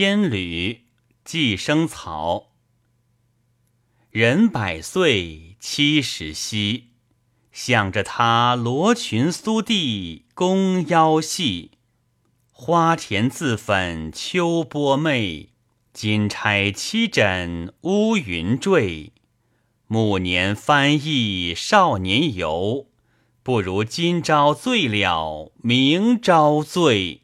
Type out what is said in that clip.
仙侣寄生草。人百岁七十夕，想着他罗裙苏地弓腰细，花田自粉秋波媚，金钗七枕乌云坠。暮年翻忆少年游，不如今朝醉了明朝醉。